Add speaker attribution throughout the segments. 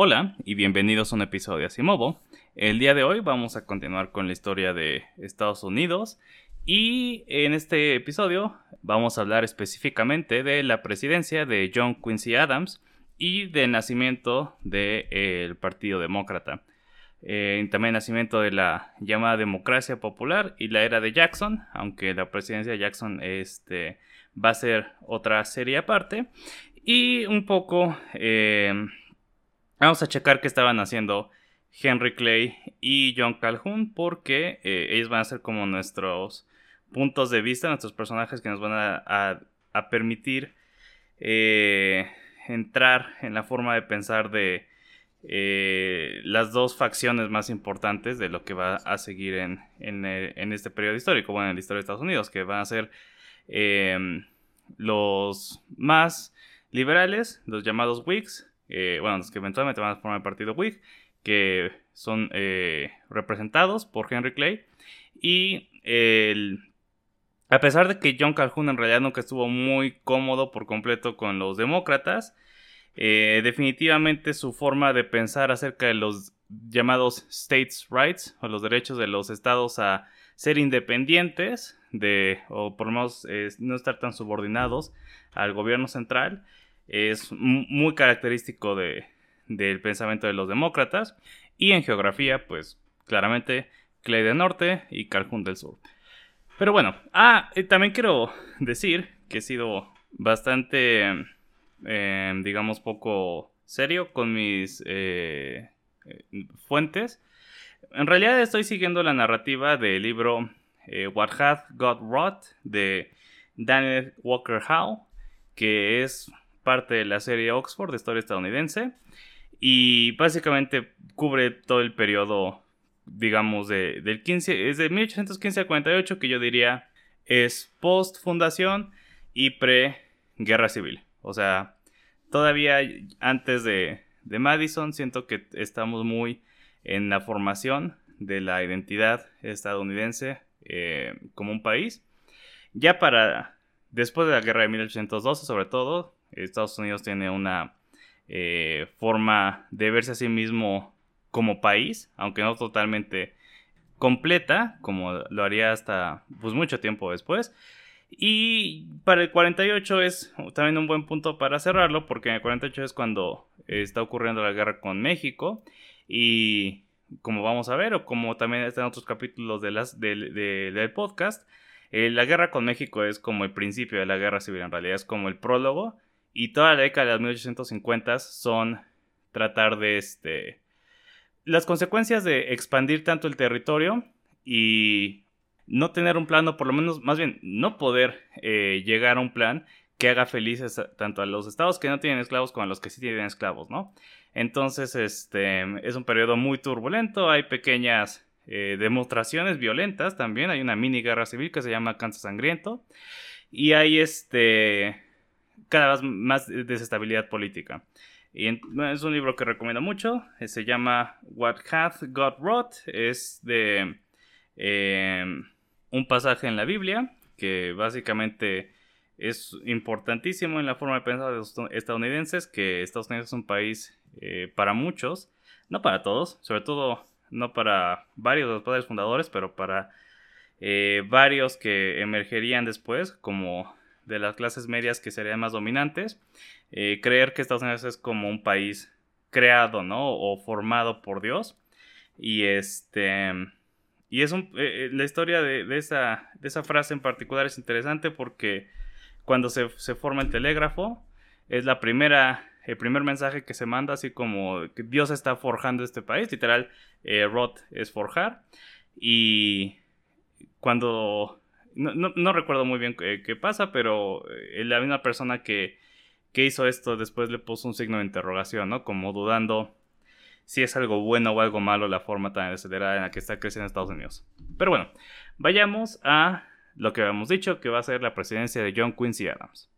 Speaker 1: Hola y bienvenidos a un episodio de Asimovo. El día de hoy vamos a continuar con la historia de Estados Unidos y en este episodio vamos a hablar específicamente de la presidencia de John Quincy Adams y del nacimiento del Partido Demócrata. Eh, también nacimiento de la llamada democracia popular y la era de Jackson, aunque la presidencia de Jackson este, va a ser otra serie aparte. Y un poco eh, Vamos a checar qué estaban haciendo Henry Clay y John Calhoun porque eh, ellos van a ser como nuestros puntos de vista, nuestros personajes que nos van a, permitir eh, entrar en la forma de pensar de eh, las dos facciones más importantes de lo que va a seguir en, en, este periodo histórico, bueno, en la historia de Estados Unidos, que van a ser los más liberales, los llamados Whigs, eh, bueno, los que eventualmente van a formar el partido Whig, que son eh, representados por Henry Clay. Y a pesar de que John Calhoun en realidad nunca estuvo muy cómodo por completo con los demócratas, eh, definitivamente su forma de pensar acerca de los llamados states' rights o los derechos de los estados a ser independientes de o por lo menos no estar tan subordinados al gobierno central es muy característico de, del pensamiento de los demócratas. Y en geografía, pues claramente Clay del Norte y Calhoun del Sur. Pero bueno, ah, también quiero decir que he sido bastante, em, digamos, poco serio con mis eh, eh, fuentes. En realidad estoy siguiendo la narrativa del libro eh, What Hath God Wrought de Daniel Walker Howe, que es parte de la serie Oxford de historia estadounidense y básicamente cubre todo el periodo, digamos, de, del 15, es de 1815 a 48 que yo diría es post fundación y pre guerra civil. O sea, todavía antes de, de Madison siento que estamos muy en la formación de la identidad estadounidense eh, como un país. Ya para después de la guerra de 1812 sobre todo, Estados Unidos tiene una eh, forma de verse a sí mismo como país, aunque no totalmente completa, como lo haría hasta pues, mucho tiempo después. Y para el 48 es también un buen punto para cerrarlo, porque en el 48 es cuando está ocurriendo la guerra con México. Y como vamos a ver, o como también está en otros capítulos de las, del podcast, eh, la guerra con México es como el principio de la guerra civil, en realidad es como el prólogo y toda la década de los 1850 son tratar de este las consecuencias de expandir tanto el territorio y no tener un plan, o por lo menos, más bien, no poder eh, llegar a un plan que haga felices tanto a los estados que no tienen esclavos como a los que sí tienen esclavos, ¿no? Entonces, este, es un periodo muy turbulento, hay pequeñas eh, demostraciones violentas también, hay una mini guerra civil que se llama Kansas Sangriento, y hay este, cada vez más desestabilidad política. Y es un libro que recomiendo mucho. Eh, se llama What Hath God Wrought. Es de em, un pasaje en la Biblia que básicamente es importantísimo en la forma de pensar de los estadounidenses, que Estados Unidos es un país eh, para muchos, no para todos, sobre todo no para varios de los padres fundadores, pero para eh, varios que emergerían después, como de las clases medias que serían más dominantes, eh, creer que Estados Unidos es como un país creado, ¿no? O formado por Dios. Y este... Y es un, eh, eh, la historia de, esa, de esa frase en particular es interesante porque cuando se, forma el telégrafo, es la primera, el primer mensaje que se manda, así como Dios está forjando este país, literal, Roth es forjar. Y cuando no, recuerdo muy bien qué, pasa, pero eh, la misma persona que, que, hizo esto después le puso un signo de interrogación, ¿no? Como dudando si es algo bueno o algo malo la forma tan acelerada en la que está creciendo Estados Unidos. Pero bueno, vayamos a lo que habíamos dicho, que va a ser la presidencia de John Quincy Adams.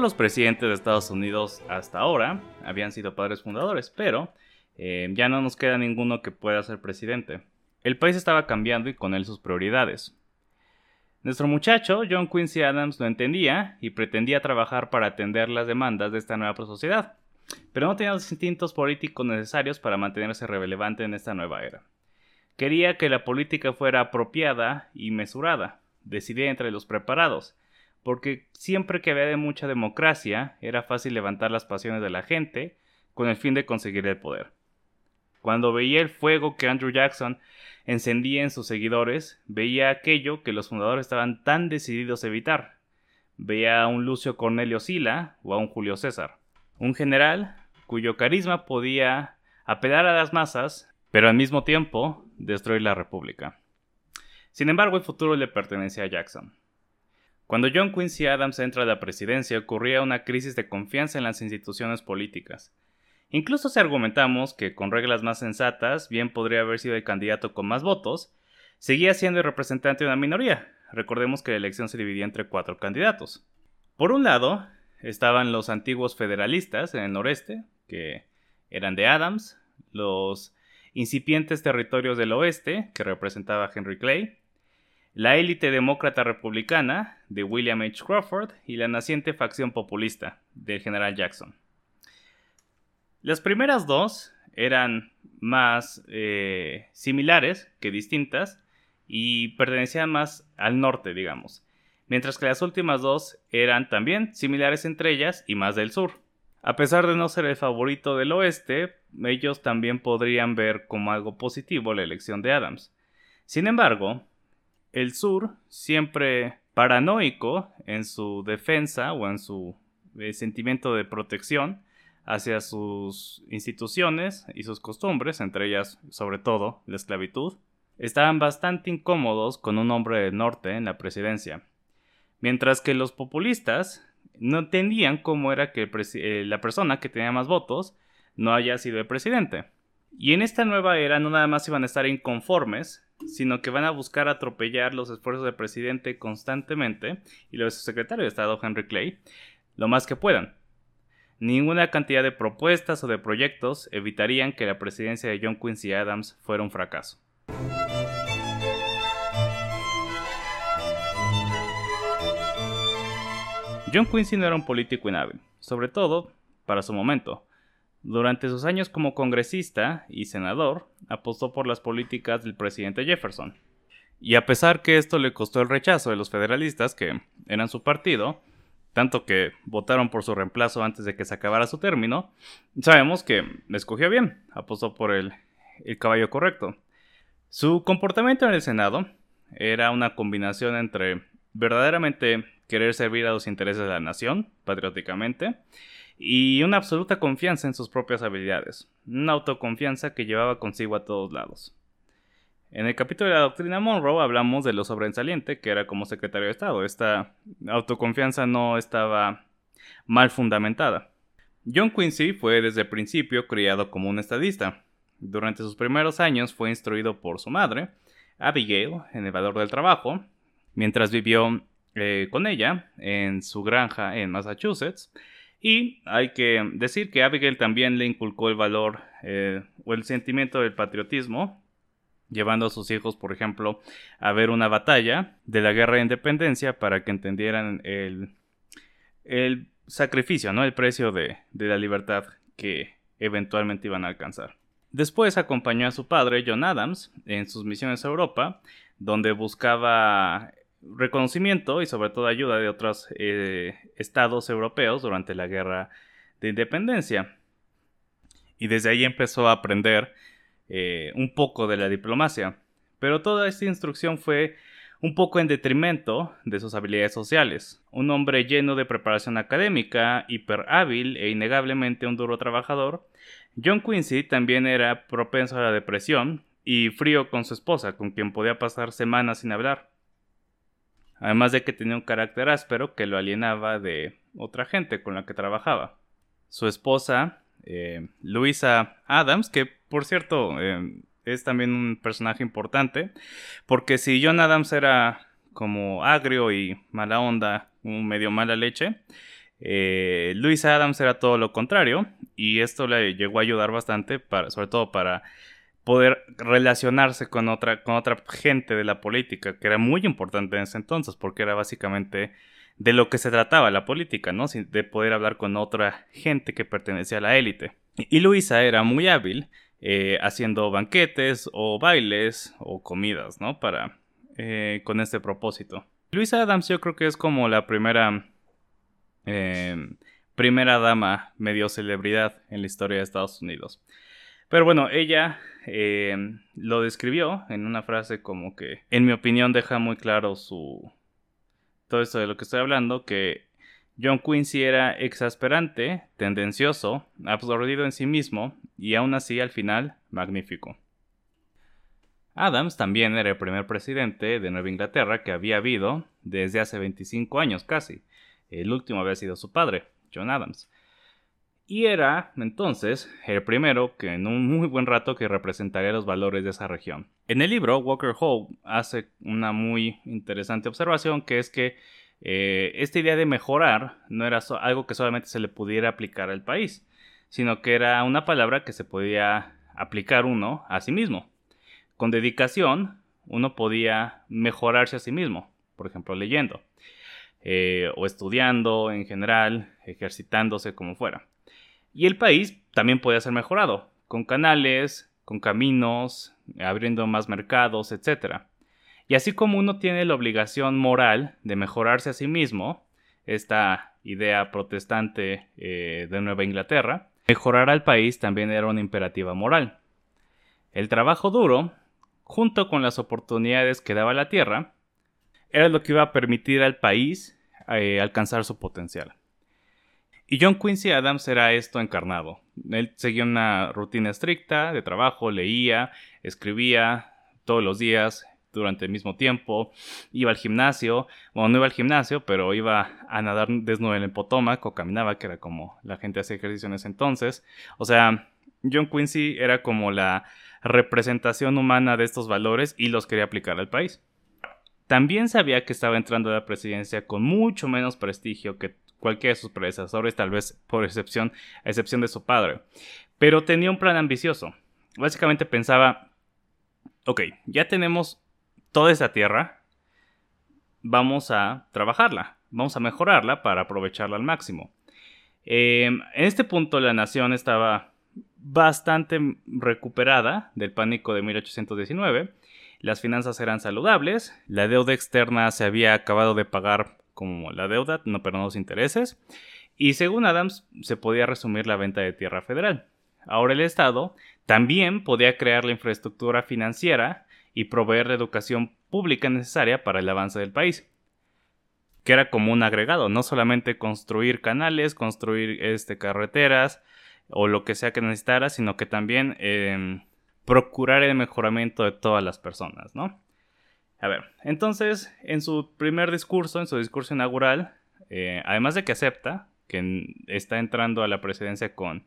Speaker 1: Todos los presidentes de Estados Unidos hasta ahora habían sido padres fundadores, pero eh, ya no nos queda ninguno que pueda ser presidente. El país estaba cambiando y con él sus prioridades. Nuestro muchacho, John Quincy Adams, lo entendía y pretendía trabajar para atender las demandas de esta nueva sociedad, pero no tenía los instintos políticos necesarios para mantenerse relevante en esta nueva era. Quería que la política fuera apropiada y mesurada, decidía entre los preparados, porque siempre que había de mucha democracia era fácil levantar las pasiones de la gente con el fin de conseguir el poder. Cuando veía el fuego que Andrew Jackson encendía en sus seguidores, veía aquello que los fundadores estaban tan decididos a evitar. Veía a un Lucio Cornelio Sila o a un Julio César. Un general cuyo carisma podía apelar a las masas, pero al mismo tiempo destruir la república. Sin embargo, el futuro le pertenecía a Jackson. Cuando John Quincy Adams entra a la presidencia ocurría una crisis de confianza en las instituciones políticas. Incluso si argumentamos que con reglas más sensatas bien podría haber sido el candidato con más votos, seguía siendo el representante de una minoría. Recordemos que la elección se dividía entre cuatro candidatos. Por un lado, estaban los antiguos federalistas en el noreste, que eran de Adams, los incipientes territorios del oeste, que representaba Henry Clay, la élite demócrata republicana de William H. Crawford y la naciente facción populista del general Jackson. Las primeras dos eran más eh, similares que distintas y pertenecían más al norte, digamos, mientras que las últimas dos eran también similares entre ellas y más del sur. A pesar de no ser el favorito del oeste, ellos también podrían ver como algo positivo la elección de Adams. Sin embargo, el sur, siempre paranoico en su defensa o en su eh, sentimiento de protección, hacia sus instituciones y sus costumbres, entre ellas sobre todo la esclavitud, estaban bastante incómodos con un hombre del norte en la presidencia, mientras que los populistas no entendían cómo era que eh, la persona que tenía más votos no haya sido el presidente. Y en esta nueva era no nada más iban a estar inconformes, sino que van a buscar atropellar los esfuerzos del presidente constantemente y los de su secretario de Estado Henry Clay lo más que puedan. Ninguna cantidad de propuestas o de proyectos evitarían que la presidencia de John Quincy Adams fuera un fracaso. John Quincy no era un político inhábil, sobre todo para su momento. Durante sus años como congresista y senador, apostó por las políticas del presidente Jefferson. Y a pesar que esto le costó el rechazo de los federalistas, que eran su partido, tanto que votaron por su reemplazo antes de que se acabara su término, sabemos que escogió bien, apostó por el, el caballo correcto. Su comportamiento en el Senado era una combinación entre verdaderamente querer servir a los intereses de la nación, patrióticamente, y una absoluta confianza en sus propias habilidades, una autoconfianza que llevaba consigo a todos lados. En el capítulo de la doctrina Monroe hablamos de lo sobresaliente que era como secretario de Estado. Esta autoconfianza no estaba mal fundamentada. John Quincy fue desde el principio criado como un estadista. Durante sus primeros años fue instruido por su madre, Abigail, en el valor del trabajo, mientras vivió eh, con ella en su granja en Massachusetts. Y hay que decir que Abigail también le inculcó el valor eh, o el sentimiento del patriotismo llevando a sus hijos, por ejemplo, a ver una batalla de la guerra de independencia para que entendieran el, el sacrificio, ¿no? El precio de, de la libertad que eventualmente iban a alcanzar. Después acompañó a su padre, John Adams, en sus misiones a Europa, donde buscaba reconocimiento y sobre todo ayuda de otros eh, estados europeos durante la guerra de independencia. Y desde ahí empezó a aprender eh, un poco de la diplomacia, pero toda esta instrucción fue un poco en detrimento de sus habilidades sociales. Un hombre lleno de preparación académica, hiper hábil e innegablemente un duro trabajador, John Quincy también era propenso a la depresión y frío con su esposa, con quien podía pasar semanas sin hablar. Además de que tenía un carácter áspero que lo alienaba de otra gente con la que trabajaba. Su esposa, eh, Luisa Adams, que por cierto eh, es también un personaje importante, porque si John Adams era como agrio y mala onda, un medio mala leche, Eh, Luis Adams era todo lo contrario y esto le llegó a ayudar bastante, para, sobre todo para poder relacionarse con otra, con otra gente de la política, que era muy importante en ese entonces, porque era básicamente de lo que se trataba la política, ¿no? De poder hablar con otra gente que pertenecía a la élite. Y Luisa era muy hábil eh, haciendo banquetes o bailes o comidas, ¿no? Para, eh, con este propósito. Luisa Adams yo creo que es como la primera eh, primera dama medio celebridad en la historia de Estados Unidos. Pero bueno, ella eh, lo describió en una frase como que, en mi opinión, deja muy claro su... Todo esto de lo que estoy hablando, que John Quincy era exasperante, tendencioso, absorbido en sí mismo y aún así al final magnífico. Adams también era el primer presidente de Nueva Inglaterra que había habido desde hace 25 años casi. El último había sido su padre, John Adams. Y era, entonces, el primero que en un muy buen rato que representaría los valores de esa región. En el libro, Walker Hall hace una muy interesante observación, que es que eh, esta idea de mejorar no era algo que solamente se le pudiera aplicar al país, sino que era una palabra que se podía aplicar uno a sí mismo. Con dedicación, uno podía mejorarse a sí mismo, por ejemplo, leyendo. Eh, o estudiando en general, ejercitándose como fuera. Y el país también puede ser mejorado, con canales, con caminos, abriendo más mercados, etc. Y así como uno tiene la obligación moral de mejorarse a sí mismo, esta idea protestante eh, de Nueva Inglaterra, mejorar al país también era una imperativa moral. El trabajo duro, junto con las oportunidades que daba la tierra, era lo que iba a permitir al país eh, alcanzar su potencial. Y John Quincy Adams era esto encarnado. Él seguía una rutina estricta de trabajo, leía, escribía todos los días durante el mismo tiempo, iba al gimnasio, bueno, no iba al gimnasio, pero iba a nadar desnudo en el Potomac o caminaba, que era como la gente hacía ejercicio en ese entonces. O sea, John Quincy era como la representación humana de estos valores y los quería aplicar al país. También sabía que estaba entrando a la presidencia con mucho menos prestigio que cualquiera de sus predecesores, tal vez por excepción, a excepción de su padre. Pero tenía un plan ambicioso. Básicamente pensaba, ok, ya tenemos toda esa tierra, vamos a trabajarla, vamos a mejorarla para aprovecharla al máximo. Em, en este punto la nación estaba bastante recuperada del pánico de 1819 las finanzas eran saludables, la deuda externa se había acabado de pagar como la deuda, no pero los intereses, y según Adams se podía resumir la venta de tierra federal. Ahora el Estado también podía crear la infraestructura financiera y proveer la educación pública necesaria para el avance del país que era como un agregado, no solamente construir canales, construir este, carreteras o lo que sea que necesitara, sino que también em, procurar el mejoramiento de todas las personas, ¿no? A ver, entonces, en su primer discurso, en su discurso inaugural, eh, además de que acepta que está entrando a la presidencia con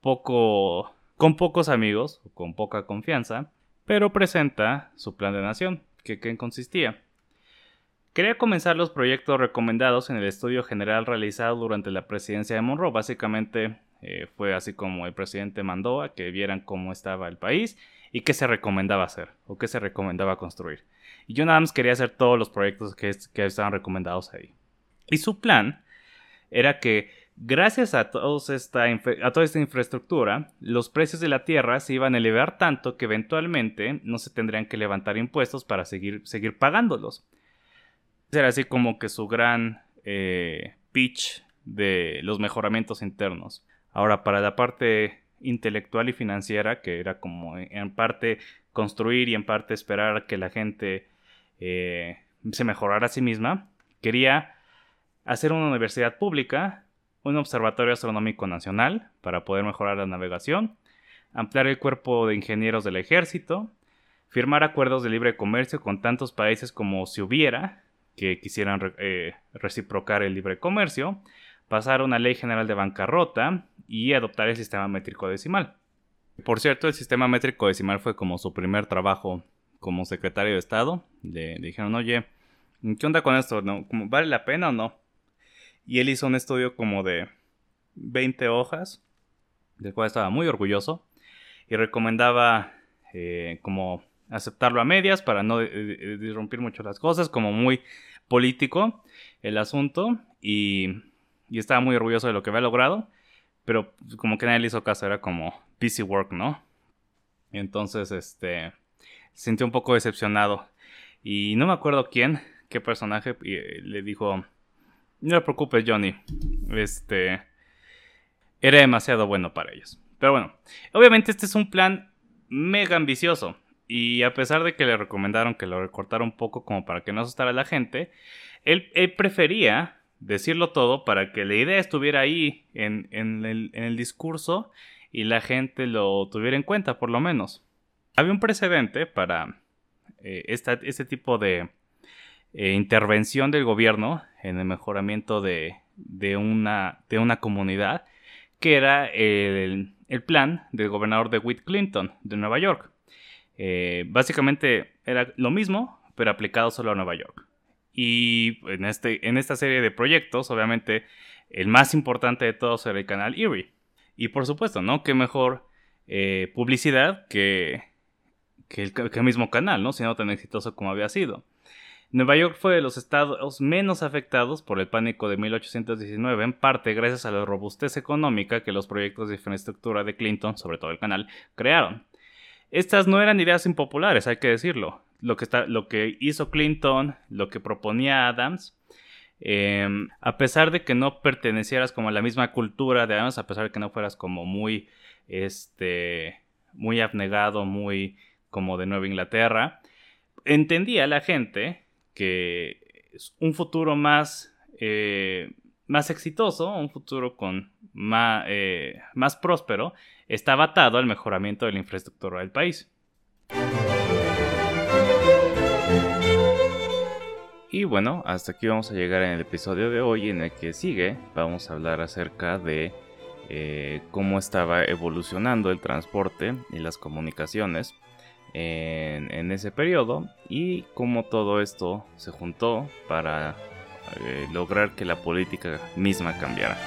Speaker 1: poco, con pocos amigos, con poca confianza, pero presenta su plan de nación, que, que consistía. Quería comenzar los proyectos recomendados en el estudio general realizado durante la presidencia de Monroe, básicamente eh, fue así como el presidente mandó a que vieran cómo estaba el país y qué se recomendaba hacer o qué se recomendaba construir. Y John Adams quería hacer todos los proyectos que, estaban recomendados ahí. Y su plan era que gracias a, a toda esta infraestructura, los precios de la tierra se iban a elevar tanto que eventualmente no se tendrían que levantar impuestos para seguir, seguir pagándolos. Era así como que su gran eh, pitch de los mejoramientos internos. Ahora, para la parte intelectual y financiera, que era como en parte construir y en parte esperar que la gente eh, se mejorara a sí misma, quería hacer una universidad pública, un observatorio astronómico nacional para poder mejorar la navegación, ampliar el cuerpo de ingenieros del ejército, firmar acuerdos de libre comercio con tantos países como si hubiera que quisieran eh, reciprocar el libre comercio, pasar una ley general de bancarrota y adoptar el sistema métrico decimal. Por cierto, el sistema métrico decimal fue como su primer trabajo como secretario de Estado. Le, dijeron, oye, ¿qué onda con esto? ¿No? ¿Vale la pena o no? Y él hizo un estudio como de 20 hojas, del cual estaba muy orgulloso, y recomendaba eh, como aceptarlo a medias para no eh, eh, disrumpir mucho las cosas, como muy político el asunto, y, y estaba muy orgulloso de lo que había logrado, pero como que nadie le hizo caso, era como busy work, ¿no? Entonces, este, sintió un poco decepcionado. Y no me acuerdo quién, qué personaje, le dijo, no te preocupes, Johnny. Este. Era demasiado bueno para ellos. Pero bueno, obviamente este es un plan mega ambicioso. Y a pesar de que le recomendaron que lo recortara un poco como para que no asustara a la gente, él, prefería decirlo todo para que la idea estuviera ahí en, el, discurso y la gente lo tuviera en cuenta, por lo menos. Había un precedente para eh, este tipo de, eh, intervención del gobierno en el mejoramiento de, una, de una comunidad, que era el, plan del gobernador de Whit Clinton de Nueva York. Eh, básicamente era lo mismo, pero aplicado solo a Nueva York. Y en, este, en esta serie de proyectos, obviamente, el más importante de todos era el canal Erie. Y por supuesto, ¿no? Qué mejor publicidad que, que, el, mismo canal, ¿no? Siendo tan exitoso como había sido. Nueva York fue de los estados menos afectados por el pánico de 1819, en parte gracias a la robustez económica que los proyectos de infraestructura de Clinton, sobre todo el canal, crearon. Estas no eran ideas impopulares, hay que decirlo. Lo que, está, lo que hizo Clinton, lo que proponía Adams, em, a pesar de que no pertenecieras como a la misma cultura de Adams, a pesar de que no fueras como muy, este, muy abnegado, muy como de Nueva Inglaterra, entendía la gente que un futuro más, eh, más exitoso, un futuro con más, eh, más próspero, estaba atado al mejoramiento de la infraestructura del país. Y bueno, hasta aquí vamos a llegar en el episodio de hoy. En el que sigue, vamos a hablar acerca de eh, cómo estaba evolucionando el transporte y las comunicaciones en, ese periodo y cómo todo esto se juntó para eh, lograr que la política misma cambiara.